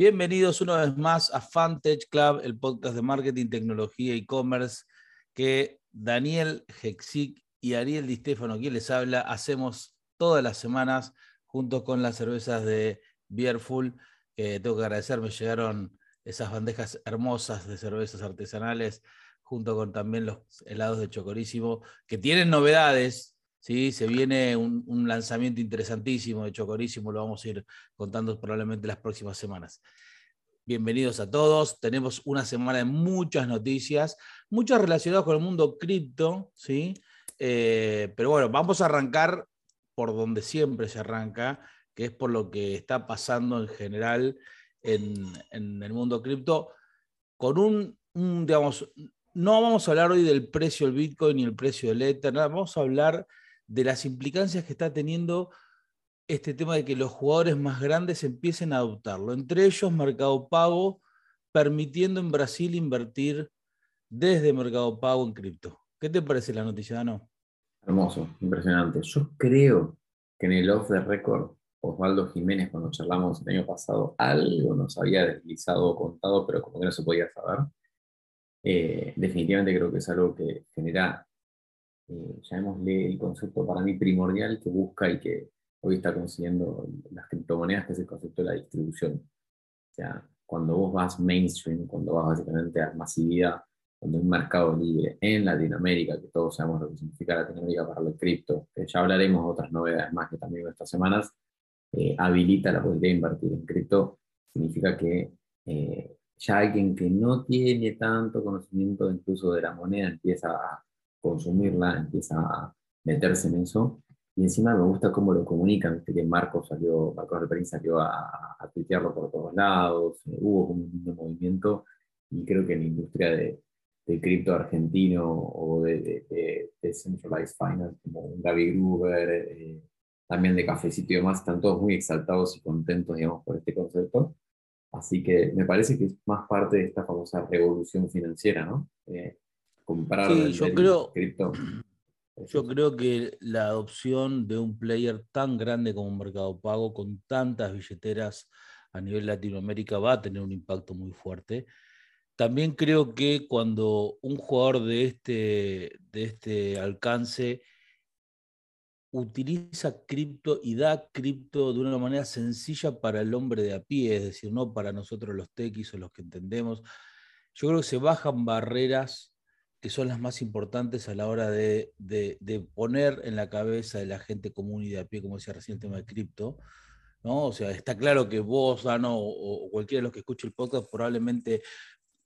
Bienvenidos una vez más a Fantech Club, el podcast de marketing, tecnología e e-commerce que Daniel Hexic y Ariel Di Stefano, quien les habla, hacemos todas las semanas junto con las cervezas de Beerful. que tengo que agradecer, me llegaron esas bandejas hermosas de cervezas artesanales junto con también los helados de Chocorísimo, que tienen novedades, ¿sí? Se viene un, lanzamiento interesantísimo de Chocorísimo, lo vamos a ir contando probablemente las próximas semanas. Bienvenidos a todos. Tenemos una semana de muchas noticias, muchas relacionadas con el mundo cripto, ¿sí? Eh, pero bueno, vamos a arrancar por donde siempre se arranca, que es por lo que está pasando en general en, el mundo cripto, con un, un, digamos, no vamos a hablar hoy del precio del Bitcoin ni el precio del Ether, nada, vamos a hablar de las implicancias que está teniendo este tema de que los jugadores más grandes empiecen a adoptarlo. Entre ellos, Mercado Pago, permitiendo en Brasil invertir desde Mercado Pago en cripto. ¿Qué te parece la noticia, Dano? Hermoso, impresionante. Yo creo que en el off the record, Osvaldo Jiménez, cuando charlamos el año pasado, algo nos había deslizado o contado, pero como que no se podía saber. Eh, definitivamente creo que es algo que genera eh, llamémosle el concepto para mí primordial que busca y que hoy está consiguiendo las criptomonedas, que es el concepto de la distribución. O sea, cuando vos vas mainstream, cuando vas básicamente a masividad, cuando un mercado libre en Latinoamérica, que todos sabemos lo que significa Latinoamérica para el cripto, que ya hablaremos de otras novedades más que también estas semanas, eh, habilita la posibilidad de invertir en cripto, significa que eh, ya alguien que no tiene tanto conocimiento incluso de la moneda empieza a consumirla, empieza a meterse en eso. Y encima me gusta cómo lo comunican, que Marco salió, Marco Alperín salió a, a tuitearlo por todos lados, eh, hubo un movimiento y creo que en la industria de, de cripto argentino o de, de, de, Centralized Finance, como Gaby Gruber, eh, también de Cafecito y demás, están todos muy exaltados y contentos, digamos, por este concepto. Así que me parece que es más parte de esta famosa revolución financiera, ¿no? Eh, comprar sí, yo creo, cripto. Yo creo que la adopción de un player tan grande como Mercado Pago, con tantas billeteras a nivel Latinoamérica, va a tener un impacto muy fuerte. También creo que cuando un jugador de este, de este alcance utiliza cripto y da cripto de una manera sencilla para el hombre de a pie, es decir, no para nosotros los tequis o los que entendemos, yo creo que se bajan barreras que son las más importantes a la hora de, poner en la cabeza de la gente común y de a pie, como decía recién el tema de cripto. ¿no? O sea, está claro que vos, Dano, o, cualquiera de los que escuche el podcast, probablemente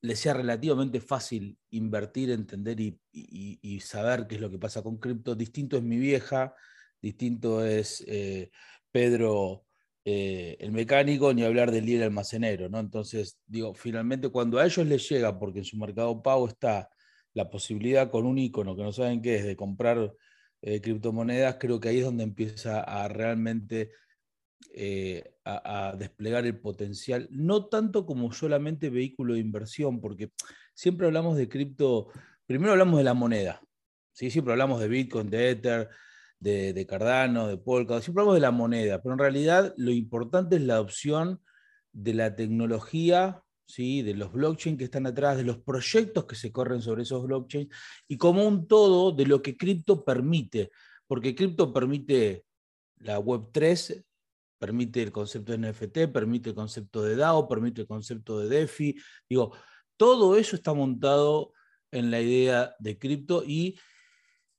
le sea relativamente fácil invertir, entender y, saber qué es lo que pasa con cripto. Distinto es mi vieja, distinto es eh, Pedro eh, el mecánico, ni hablar del líder almacenero. ¿no? Entonces, digo, finalmente cuando a ellos les llega, porque en su mercado pago está la posibilidad con un icono que no saben qué es de comprar eh, criptomonedas, creo que ahí es donde empieza a realmente eh, a, desplegar el potencial, no tanto como solamente vehículo de inversión, porque siempre hablamos de cripto, primero hablamos de la moneda, ¿sí? siempre hablamos de Bitcoin, de Ether, de, Cardano, de Polkadot, siempre hablamos de la moneda, pero en realidad lo importante es la adopción de la tecnología ¿sí? de los blockchains que están atrás, de los proyectos que se corren sobre esos blockchains y como un todo de lo que cripto permite, porque cripto permite la Web 3, permite el concepto de NFT, permite el concepto de DAO, permite el concepto de DeFi. Digo, todo eso está montado en la idea de cripto y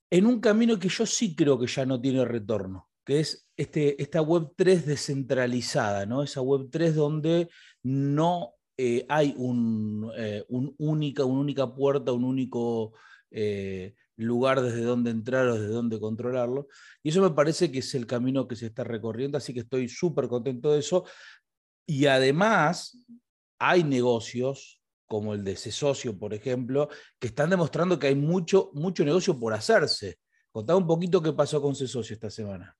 en un camino que yo sí creo que ya no tiene retorno, que es este, esta Web 3 descentralizada, ¿no? Esa Web 3 donde no eh, hay eh, un, única, una única puerta, un único eh, lugar desde donde entrar o desde donde controlarlo. Y eso me parece que es el camino que se está recorriendo, así que estoy súper contento de eso. Y además, hay negocios como el de ese por ejemplo, que están demostrando que hay mucho, mucho negocio por hacerse. Contá un poquito qué pasó con ese esta semana.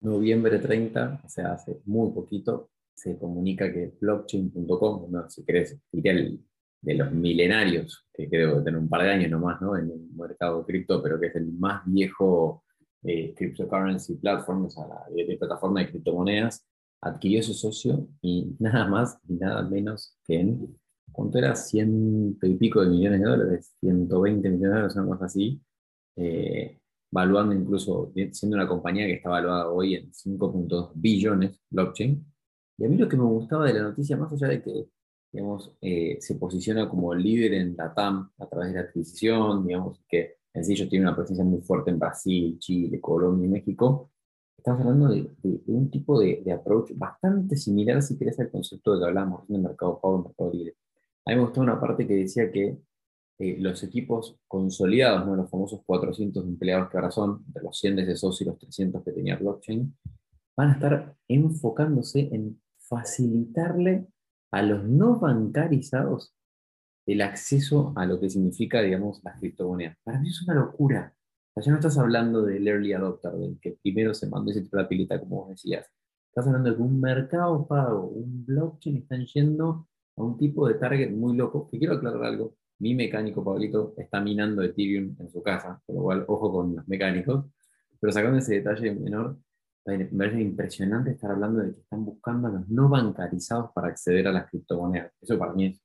Noviembre 30, o sea, hace muy poquito, se comunica que blockchain.com, no, si querés, el, de los milenarios, que creo que tiene un par de años nomás ¿no? en el mercado cripto, pero que es el más viejo eh, cryptocurrency platform, o sea, la, plataforma de criptomonedas, adquirió ese socio y nada más y nada menos que en, ¿cuánto era? Ciento y pico de millones de dólares, 120 millones de dólares, una cosa así, eh, valuando incluso, siendo una compañía que está valuada hoy en 5.2 billones blockchain. Y a mí lo que me gustaba de la noticia, más allá de que digamos, eh, se posiciona como líder en la TAM a través de la adquisición, digamos, que en sí ellos tienen una presencia muy fuerte en Brasil, Chile, Colombia y México, estamos hablando de, un tipo de, approach bastante similar, si querés, al concepto de que hablamos en el mercado pago, el mercado libre. A mí me gustó una parte que decía que eh, los equipos consolidados, ¿no? los famosos 400 empleados que ahora son, de los 100 de socio y los 300 que tenía blockchain, van a estar enfocándose en facilitarle a los no bancarizados el acceso a lo que significa, digamos, las criptomonedas. Para mí es una locura. O ya no estás hablando del early adopter, del que primero se mandó ese tipo de pilita, como vos decías. Estás hablando de que un mercado pago, un blockchain, están yendo a un tipo de target muy loco. Que quiero aclarar algo. Mi mecánico, Pablito, está minando Ethereum en su casa, por lo cual, ojo con los mecánicos. Pero sacando ese detalle menor, me parece impresionante estar hablando de que están buscando a los no bancarizados para acceder a las criptomonedas. Eso para mí es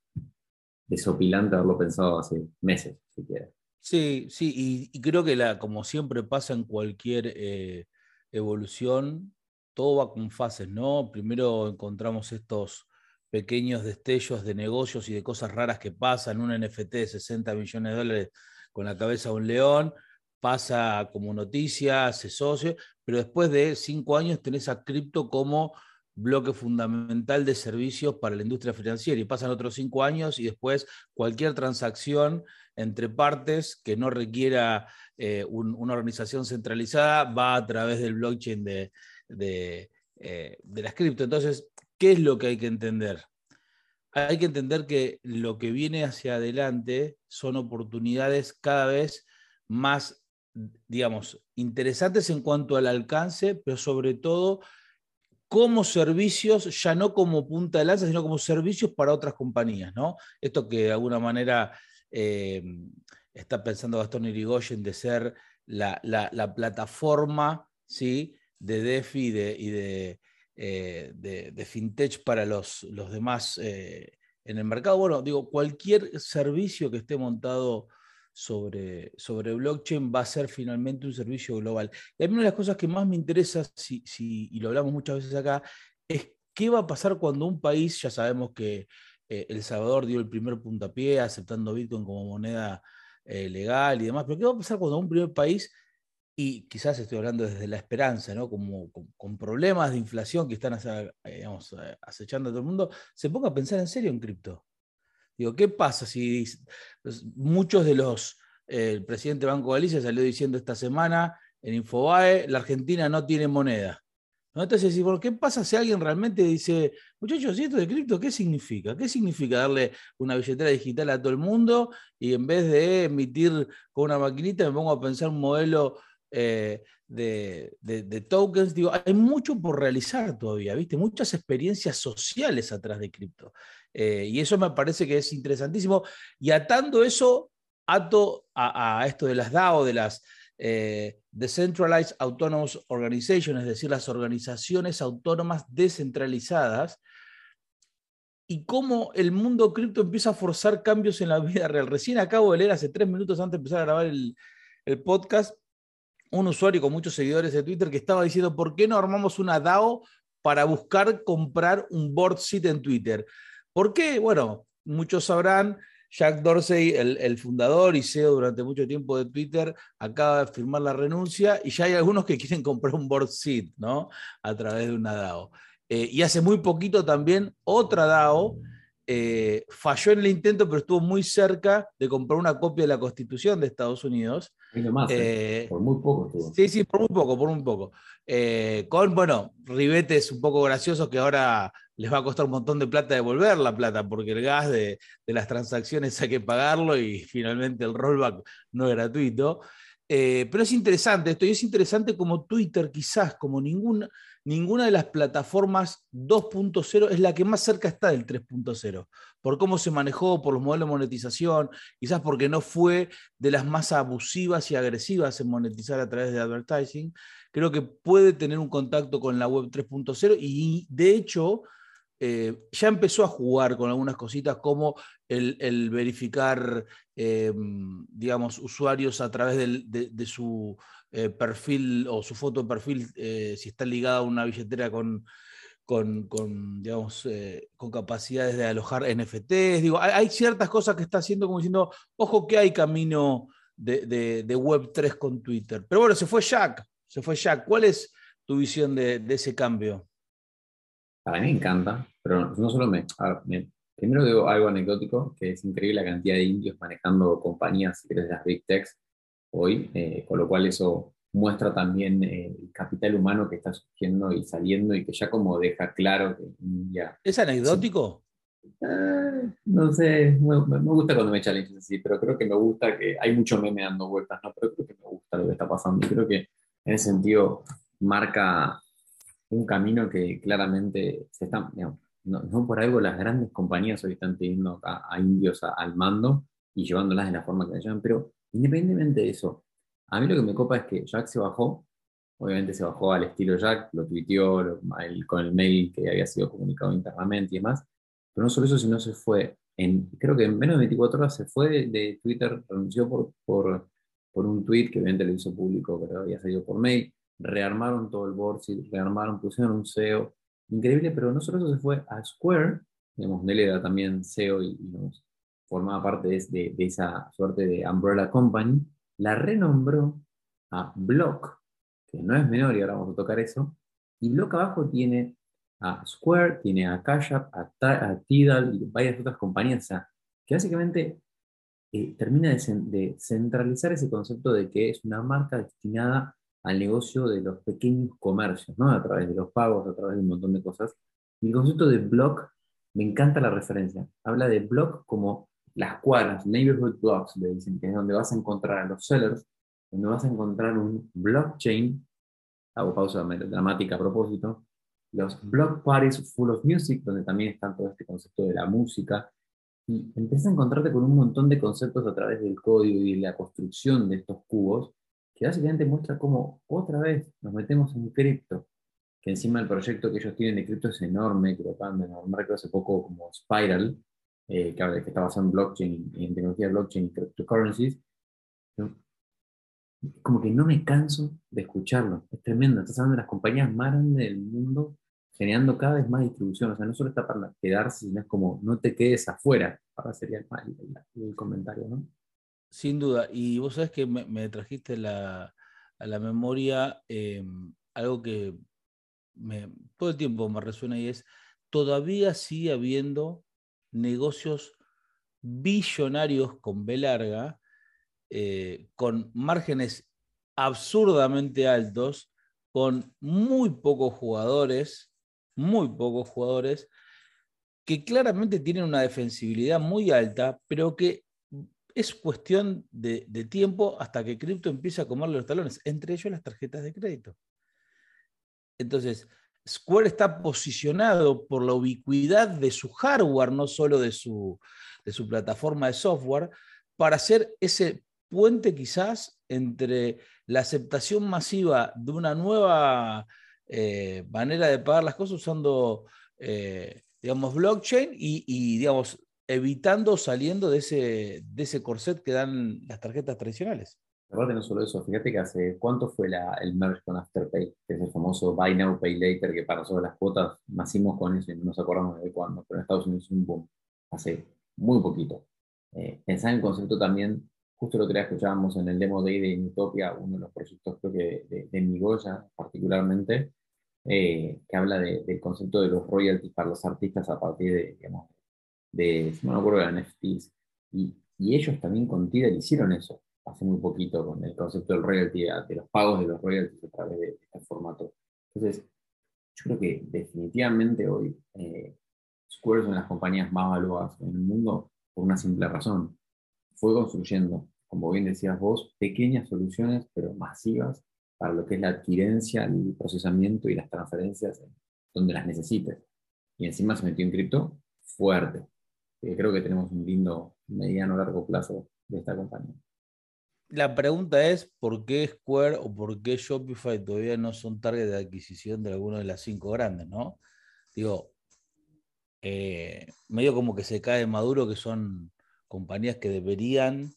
desopilante haberlo pensado hace meses, si quieres. Sí, sí, y, creo que la, como siempre pasa en cualquier eh, evolución, todo va con fases, ¿no? Primero encontramos estos pequeñños destellos de negocios y de cosas raras que pasan, un NFT de 60 millones de dólares con la cabeza de un león, pasa como noticia, se socio, pero después de cinco años tenés a cripto como bloque fundamental de servicios para la industria financiera y pasan otros cinco años y después cualquier transacción entre partes que no requiera eh, una organización centralizada va a través del blockchain de, de, eh, las cripto. Entonces, ¿qué es lo que hay que entender? Hay que entender que lo que viene hacia adelante son oportunidades cada vez más digamos, interesantes en cuanto al alcance, pero sobre todo como servicios, ya no como punta de lanza, sino como servicios para otras compañías, ¿no? Esto que de alguna manera eh, está pensando Gastón Irigoyen de ser la, plataforma ¿sí? de DeFi y de, eh, de, FinTech para los, los demás eh, en el mercado. Bueno, digo, cualquier servicio que esté montado sobre, sobre blockchain va a ser finalmente un servicio global. Y a mí una de las cosas que más me interesa, si, y lo hablamos muchas veces acá, es qué va a pasar cuando un país, ya sabemos que eh, El Salvador dio el primer puntapié aceptando Bitcoin como moneda eh, legal y demás, pero qué va a pasar cuando un primer país, y quizás estoy hablando desde la esperanza, ¿no? Como, con, problemas de inflación que están digamos, acechando a todo el mundo, se ponga a pensar en serio en cripto. Digo, ¿qué pasa si muchos de los, eh, el presidente Banco de Galicia salió diciendo esta semana en Infobae, la Argentina no tiene moneda? Entonces, ¿qué pasa si alguien realmente dice, muchachos, ¿y esto de cripto qué significa? ¿Qué significa darle una billetera digital a todo el mundo y en vez de emitir con una maquinita me pongo a pensar un modelo eh, de, de, tokens? Digo, hay mucho por realizar todavía, ¿viste? Muchas experiencias sociales atrás de cripto. Eh, y eso me parece que es interesantísimo. Y atando eso, ato a, esto de las DAO, de las eh, Decentralized Autonomous Organizations, es decir, las organizaciones autónomas descentralizadas, y cómo el mundo cripto empieza a forzar cambios en la vida real. Recién acabo de leer hace tres minutos antes de empezar a grabar el, el podcast un usuario con muchos seguidores de Twitter que estaba diciendo, ¿por qué no armamos una DAO para buscar comprar un board seat en Twitter? ¿Por qué? Bueno, muchos sabrán, Jack Dorsey, el, fundador y CEO durante mucho tiempo de Twitter, acaba de firmar la renuncia y ya hay algunos que quieren comprar un board seat, ¿no? A través de una DAO. Eh, y hace muy poquito también otra DAO eh, falló en el intento, pero estuvo muy cerca de comprar una copia de la Constitución de Estados Unidos. Eh, por muy poco estuvo. Sí, sí, por muy poco, por muy poco. con, bueno, ribetes un poco graciosos que ahora les va a costar un montón de plata devolver la plata, porque el gas de, las transacciones hay que pagarlo y finalmente el rollback no es gratuito. Eh, pero es interesante esto, y es interesante como Twitter, quizás como ninguna, ninguna de las plataformas 2.0 es la que más cerca está del 3.0, por cómo se manejó, por los modelos de monetización, quizás porque no fue de las más abusivas y agresivas en monetizar a través de advertising. Creo que puede tener un contacto con la web 3.0 y de hecho eh, ya empezó a jugar con algunas cositas como el, verificar, eh, digamos, usuarios a través de, su eh, perfil o su foto de perfil, si está ligada a una billetera con, con, digamos, con capacidades de alojar NFTs. Digo, hay, ciertas cosas que está haciendo como diciendo, ojo que hay camino de, Web3 con Twitter. Pero bueno, se fue Jack, se fue Jack. ¿Cuál es tu visión de ese cambio? Para mí me encanta, pero no solo me, Primero digo algo anecdótico, que es increíble la cantidad de indios manejando compañías de las Big Techs hoy, eh, con lo cual eso muestra también eh, el capital humano que está surgiendo y saliendo y que ya como deja claro que ya... ¿Es anecdótico? Eh, no sé, me, gusta cuando me challenges así, pero creo que me gusta que hay mucho meme dando vueltas, ¿no? Pero creo que me gusta lo que está pasando creo que en ese sentido marca un camino que claramente se está, no, por algo las grandes compañías hoy están teniendo a, indios al mando y llevándolas de la forma que la llevan, pero independientemente de eso, a mí lo que me copa es que Jack se bajó, obviamente se bajó al estilo Jack, lo tuiteó con el mail que había sido comunicado internamente y demás, pero no solo eso, sino se fue, en, creo que en menos de 24 horas se fue de, Twitter, renunció por, un tweet que obviamente lo hizo público, pero había salido por mail, rearmaron todo el board, rearmaron, pusieron un SEO increíble, pero no solo eso se fue a Square, digamos, Nelly era también SEO y, formaba parte de, esa suerte de Umbrella Company, la renombró a Block, que no es menor y ahora vamos a tocar eso, y Block abajo tiene a Square, tiene a Cash App, a, Tidal y varias otras compañías, que básicamente eh, termina de, de, centralizar ese concepto de que es una marca destinada al negocio de los pequeños comercios, ¿no? A través de los pagos, a través de un montón de cosas. Y el concepto de blog, me encanta la referencia. Habla de blog como las cuadras, neighborhood blocks, le dicen, que es donde vas a encontrar a los sellers, donde vas a encontrar un blockchain, hago pausa dramática a propósito, los block parties full of music, donde también está todo este concepto de la música, y empiezas a encontrarte con un montón de conceptos a través del código y la construcción de estos cubos, que básicamente muestra cómo otra vez nos metemos en cripto, que encima el proyecto que ellos tienen de cripto es enorme, que lo acaban de nombrar hace poco como Spiral, eh, que, está basado en blockchain, en tecnología blockchain y cryptocurrencies. Como que no me canso de escucharlo, es tremendo, estás hablando de las compañías más grandes del mundo generando cada vez más distribución, o sea, no solo está para quedarse, sino es como no te quedes afuera, ahora sería el, el comentario, ¿no? Sin duda. Y vos sabés que me, trajiste a la memoria em, algo que todo el tiempo me resuena y es, todavía sigue habiendo negocios billonarios con B larga, eh, con márgenes absurdamente altos, con muy pocos jugadores, muy pocos jugadores, que claramente tienen una defensibilidad muy alta, pero que es cuestión de, tiempo hasta que cripto empiece a comerle los talones, entre ellos las tarjetas de crédito. Entonces, Square está posicionado por la ubicuidad de su hardware, no solo de su, de su plataforma de software, para ser ese puente quizás entre la aceptación masiva de una nueva eh, manera de pagar las cosas usando, eh, digamos, blockchain y, y, digamos, evitando saliendo de ese, de ese corset que dan las tarjetas tradicionales. Aparte no solo eso, fíjate que hace cuánto fue el merge con Afterpay, que es el famoso Buy Now, Pay Later, que para nosotros las cuotas nacimos con eso y no nos acordamos de cuándo, pero en Estados Unidos es un boom, hace muy poquito. Eh, pensar en el concepto también, justo lo que escuchábamos en el Demo Day de Utopia, uno de los proyectos creo que de, de Migoya particularmente, eh, que habla del concepto de los royalties para los artistas a partir de, digamos, de, no me acuerdo de NFTs, y, y, ellos también con Tidal hicieron eso hace muy poquito con el concepto del royalty, de los pagos de los royalties a través de, este formato. Entonces, yo creo que definitivamente hoy eh, Square de las compañías más valuadas en el mundo por una simple razón. Fue construyendo como bien decías vos, pequeñas soluciones, pero masivas, para lo que es la adquirencia, el procesamiento y las transferencias donde las necesites. Y encima se metió en cripto fuerte. creo que tenemos un lindo mediano largo plazo de esta compañía. La pregunta es, ¿por qué Square o por qué Shopify todavía no son target de adquisición de alguna de las cinco grandes, no? Digo, eh, medio como que se cae maduro que son compañías que deberían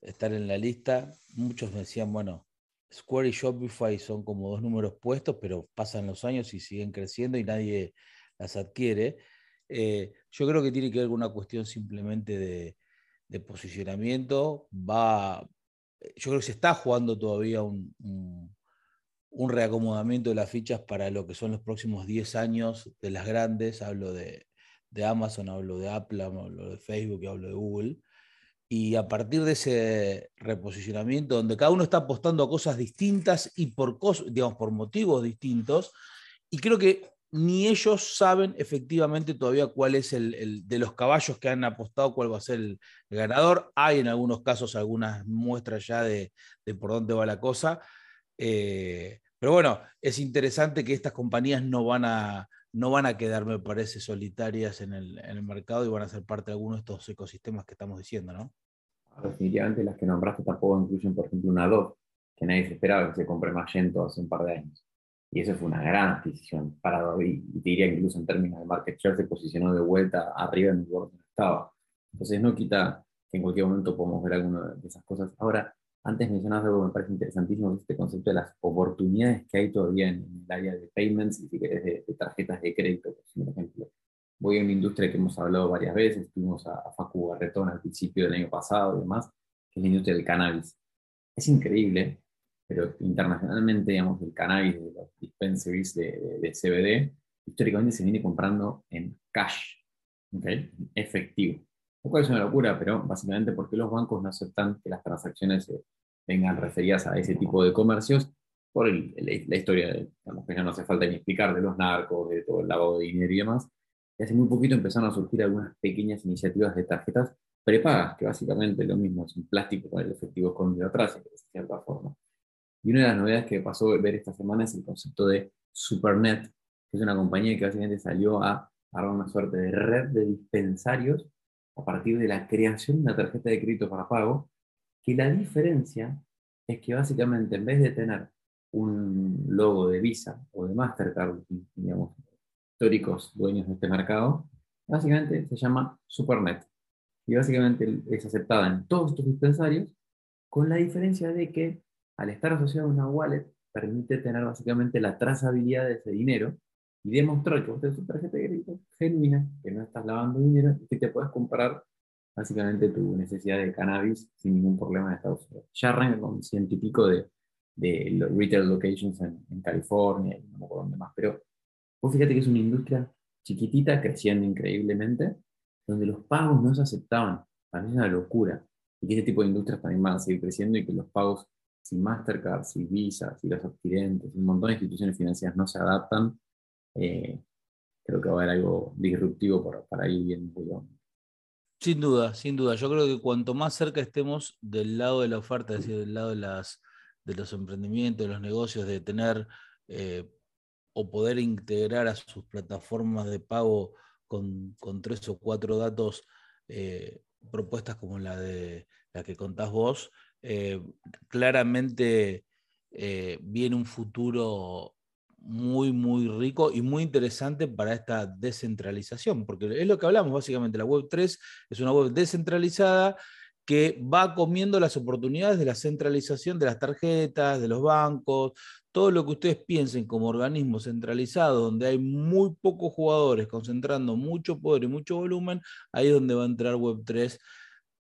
estar en la lista. Muchos me decían, bueno, Square y Shopify son como dos números puestos, pero pasan los años y siguen creciendo y nadie las adquiere. Eh, yo creo que tiene que ver con una cuestión simplemente de, de posicionamiento. Va, yo creo que se está jugando todavía un, un, reacomodamiento de las fichas para lo que son los próximos 10 años de las grandes. Hablo de, Amazon, hablo de Apple, hablo de Facebook, hablo de Google. Y a partir de ese reposicionamiento, donde cada uno está apostando a cosas distintas y por, digamos, por motivos distintos, y creo que ni ellos saben efectivamente todavía cuál es el, de los caballos que han apostado, cuál va a ser el, ganador. Hay en algunos casos algunas muestras ya de, por dónde va la cosa. Eh, pero bueno, es interesante que estas compañías no van a, no van a quedar, me parece, solitarias en el, mercado y van a ser parte de algunos de estos ecosistemas que estamos diciendo, ¿no? Definitivamente las que nombraste tampoco incluyen, por ejemplo, una Adobe, que nadie se esperaba que se compre Magento hace un par de años. Y eso fue una gran adquisición para Adobe. Y te diría incluso en términos de market share se posicionó de vuelta arriba en el lugar donde estaba. Entonces no quita que en cualquier momento podamos ver alguna de esas cosas. Ahora, antes mencionabas algo que me parece interesantísimo, este concepto de las oportunidades que hay todavía en, el área de payments y si querés de, tarjetas de crédito, por ejemplo. Voy a una industria que hemos hablado varias veces, tuvimos a, a Facu Garretón al principio del año pasado y demás, que es la industria del cannabis. Es increíble pero internacionalmente, digamos, el cannabis de dispensaries de, de, CBD, históricamente se viene comprando en cash, ¿okay? efectivo. Lo cual es una locura, pero básicamente porque los bancos no aceptan que las transacciones vengan referidas a ese tipo de comercios por la historia, de, digamos, que ya no hace falta ni explicar, de los narcos, de todo el lavado de dinero y demás. Y hace muy poquito empezaron a surgir algunas pequeñas iniciativas de tarjetas prepagas, que básicamente lo mismo es un plástico con el efectivo escondido atrás, de cierta forma. Y una de las novedades que pasó a ver esta semana es el concepto de Supernet, que es una compañía que básicamente salió a dar una suerte de red de dispensarios a partir de la creación de una tarjeta de crédito para pago, que la diferencia es que básicamente en vez de tener un logo de Visa o de Mastercard, digamos, históricos dueños de este mercado, básicamente se llama Supernet. Y básicamente es aceptada en todos estos dispensarios, con la diferencia de que al estar asociado a una wallet, permite tener básicamente la trazabilidad de ese dinero y demostrar que vos tenés una tarjeta de crédito genuina, que no estás lavando dinero y que te puedes comprar básicamente tu necesidad de cannabis sin ningún problema en Estados Unidos. Ya arranca con ciento y pico de, de retail locations en, en, California y no me acuerdo dónde más, pero vos fíjate que es una industria chiquitita, creciendo increíblemente, donde los pagos no se aceptaban. Para mí es una locura. Y que este tipo de industrias también van a seguir creciendo y que los pagos si Mastercard, si Visa, si los adquirentes, un montón de instituciones financieras no se adaptan, eh, creo que va a haber algo disruptivo para, para ir bien. Sin duda, sin duda. Yo creo que cuanto más cerca estemos del lado de la oferta, es decir, del lado de, las, de los emprendimientos, de los negocios, de tener eh, o poder integrar a sus plataformas de pago con, tres o cuatro datos, eh, propuestas como la de la que contás vos, eh, claramente eh, viene un futuro muy, muy rico y muy interesante para esta descentralización, porque es lo que hablamos básicamente, la Web 3 es una web descentralizada que va comiendo las oportunidades de la centralización de las tarjetas, de los bancos, todo lo que ustedes piensen como organismo centralizado, donde hay muy pocos jugadores concentrando mucho poder y mucho volumen, ahí es donde va a entrar Web3,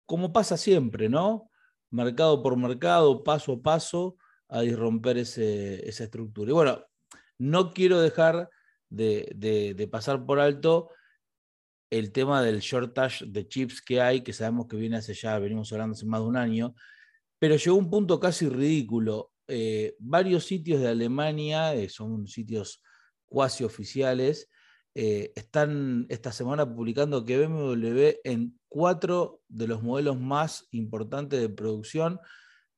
como pasa siempre, ¿no? Mercado por mercado, paso a paso, a disromper ese, esa estructura. Y bueno, no quiero dejar de, pasar por alto el tema del shortage de chips que hay, que sabemos que viene hace ya, venimos hablando hace más de un año, pero llegó un punto casi ridículo. Eh, varios sitios de Alemania, eh, son sitios cuasi oficiales, eh, están esta semana publicando que BMW en cuatro de los modelos más importantes de producción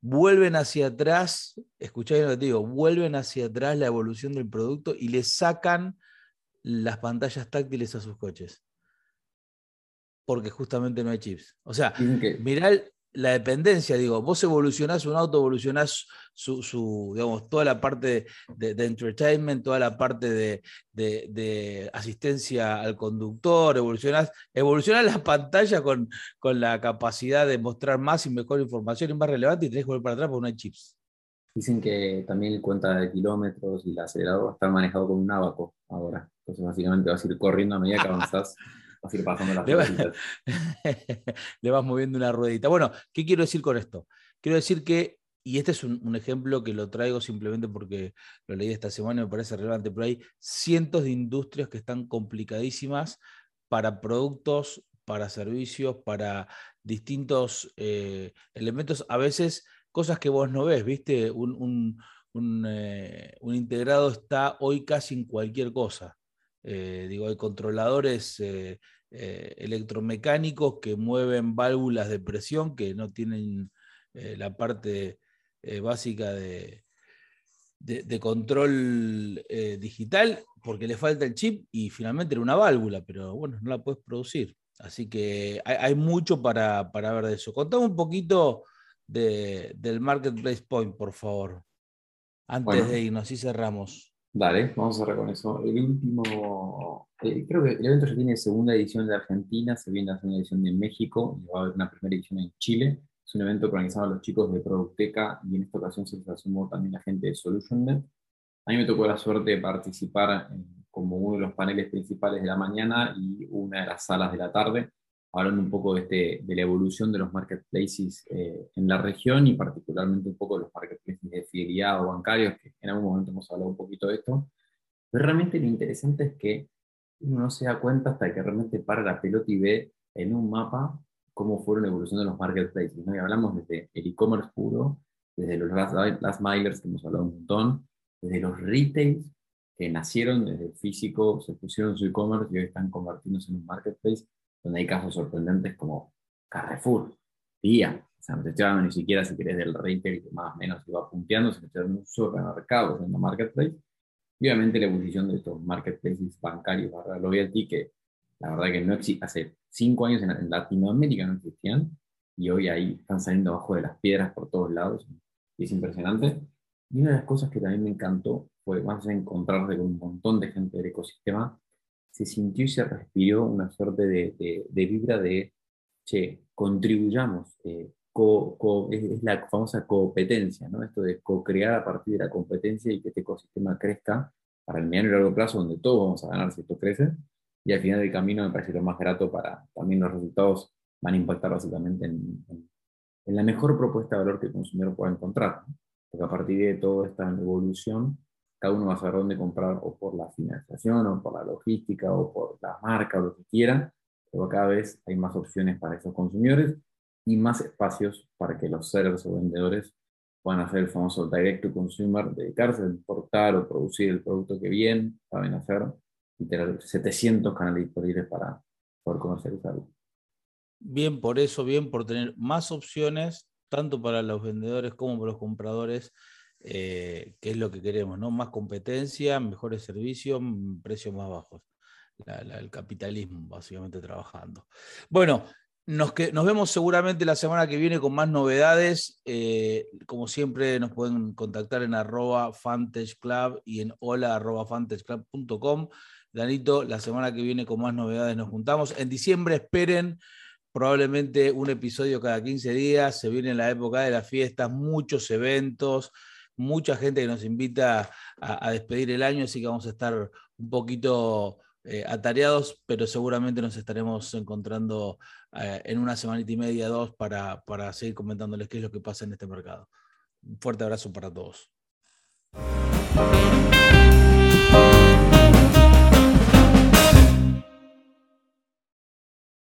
vuelven hacia atrás, escucháis lo que digo, vuelven hacia atrás la evolución del producto y le sacan las pantallas táctiles a sus coches. Porque justamente no hay chips. O sea, mirá la dependencia, digo, vos evolucionás un auto, evolucionás su, digamos, toda la parte de, entertainment, toda la parte de, asistencia al conductor, evolucionás, evolucionás la pantalla con, con la capacidad de mostrar más y mejor información y más relevante y tenés que volver para atrás porque no hay chips. Dicen que también el cuenta de kilómetros y el acelerador va a estar manejado con un abaco ahora. Entonces básicamente vas a ir corriendo a medida que avanzás. vas a ir pasando las le, le vas moviendo una ruedita. Bueno, ¿qué quiero decir con esto? Quiero decir que y este es un, ejemplo que lo traigo simplemente porque lo leí esta semana y me parece relevante, pero hay cientos de industrias que están complicadísimas para productos, para servicios, para distintos eh, elementos, a veces cosas que vos no ves, ¿viste? Un, eh, integrado está hoy casi en cualquier cosa. Eh, digo, hay controladores electromecánicos que mueven válvulas de presión que no tienen la parte eh, básica de, de, control eh, digital porque le falta el chip y finalmente era una válvula, pero bueno, no la puedes producir. Así que hay, mucho para, para, ver de eso. Contame un poquito del Marketplace Point, por favor, antes de irnos y cerramos. Dale, vamos a cerrar con eso. El último, eh, creo que el evento ya tiene segunda edición de Argentina, se viene la segunda edición de México y va a haber una primera edición en Chile. Es un evento organizado a los chicos de Producteca y en esta ocasión se les sumó también la gente de SolutionNet. A mí me tocó la suerte de participar como uno de los paneles principales de la mañana y una de las salas de la tarde, hablando un poco de, este, de la evolución de los marketplaces eh, en la región y particularmente un poco de los marketplaces de fidelidad o bancarios, que en algún momento hemos hablado un poquito de esto. Pero realmente lo interesante es que uno no se da cuenta hasta que realmente para la pelota y ve en un mapa cómo fueron evolucionando los marketplaces. ¿no? Y hablamos desde el e-commerce puro, desde los last, milers que hemos hablado un montón, desde los retails que nacieron desde el físico, se pusieron su e-commerce y hoy están convirtiéndose en un marketplace, donde hay casos sorprendentes como Carrefour, Día, o sea, no te estoy hablando ni siquiera si querés del retail que más o menos iba punteando, se te un supermercado en la marketplace. Y obviamente la evolución de estos marketplaces bancarios barra loyalty que la verdad que no hace cinco años en, Latinoamérica no existían y hoy ahí están saliendo abajo de las piedras por todos lados y es impresionante. Y una de las cosas que también me encantó fue más de encontrarse con un montón de gente del ecosistema, se sintió y se respiró una suerte de, de, vibra de, che, contribuyamos, eh, es, la famosa competencia, ¿no? Esto de co-crear a partir de la competencia y que este ecosistema crezca para el mediano y largo plazo, donde todos vamos a ganar si esto crece, y al final del camino me parece lo más grato para también los resultados van a impactar básicamente en, en, la mejor propuesta de valor que el consumidor pueda encontrar. Porque a partir de toda esta evolución, cada uno va a saber dónde comprar o por la financiación o por la logística o por la marca o lo que quiera, pero cada vez hay más opciones para esos consumidores y más espacios para que los sellers o vendedores puedan hacer el famoso direct to consumer, dedicarse a importar o producir el producto que bien saben hacer y tener 700 canales disponibles para poder comercializarlo. Bien por eso, bien por tener más opciones, tanto para los vendedores como para los compradores, eh, que es lo que queremos, ¿no? Más competencia, mejores servicios, precios más bajos. el capitalismo, básicamente trabajando. Bueno, nos, que, nos, vemos seguramente la semana que viene con más novedades. Eh, como siempre, nos pueden contactar en arroba Club y en hola arroba Danito, la semana que viene con más novedades nos juntamos. En diciembre esperen probablemente un episodio cada 15 días. Se viene la época de las fiestas, muchos eventos, mucha gente que nos invita a, despedir el año, así que vamos a estar un poquito eh, atareados, pero seguramente nos estaremos encontrando eh, en una semanita y media, dos, para, para seguir comentándoles qué es lo que pasa en este mercado. Un fuerte abrazo para todos.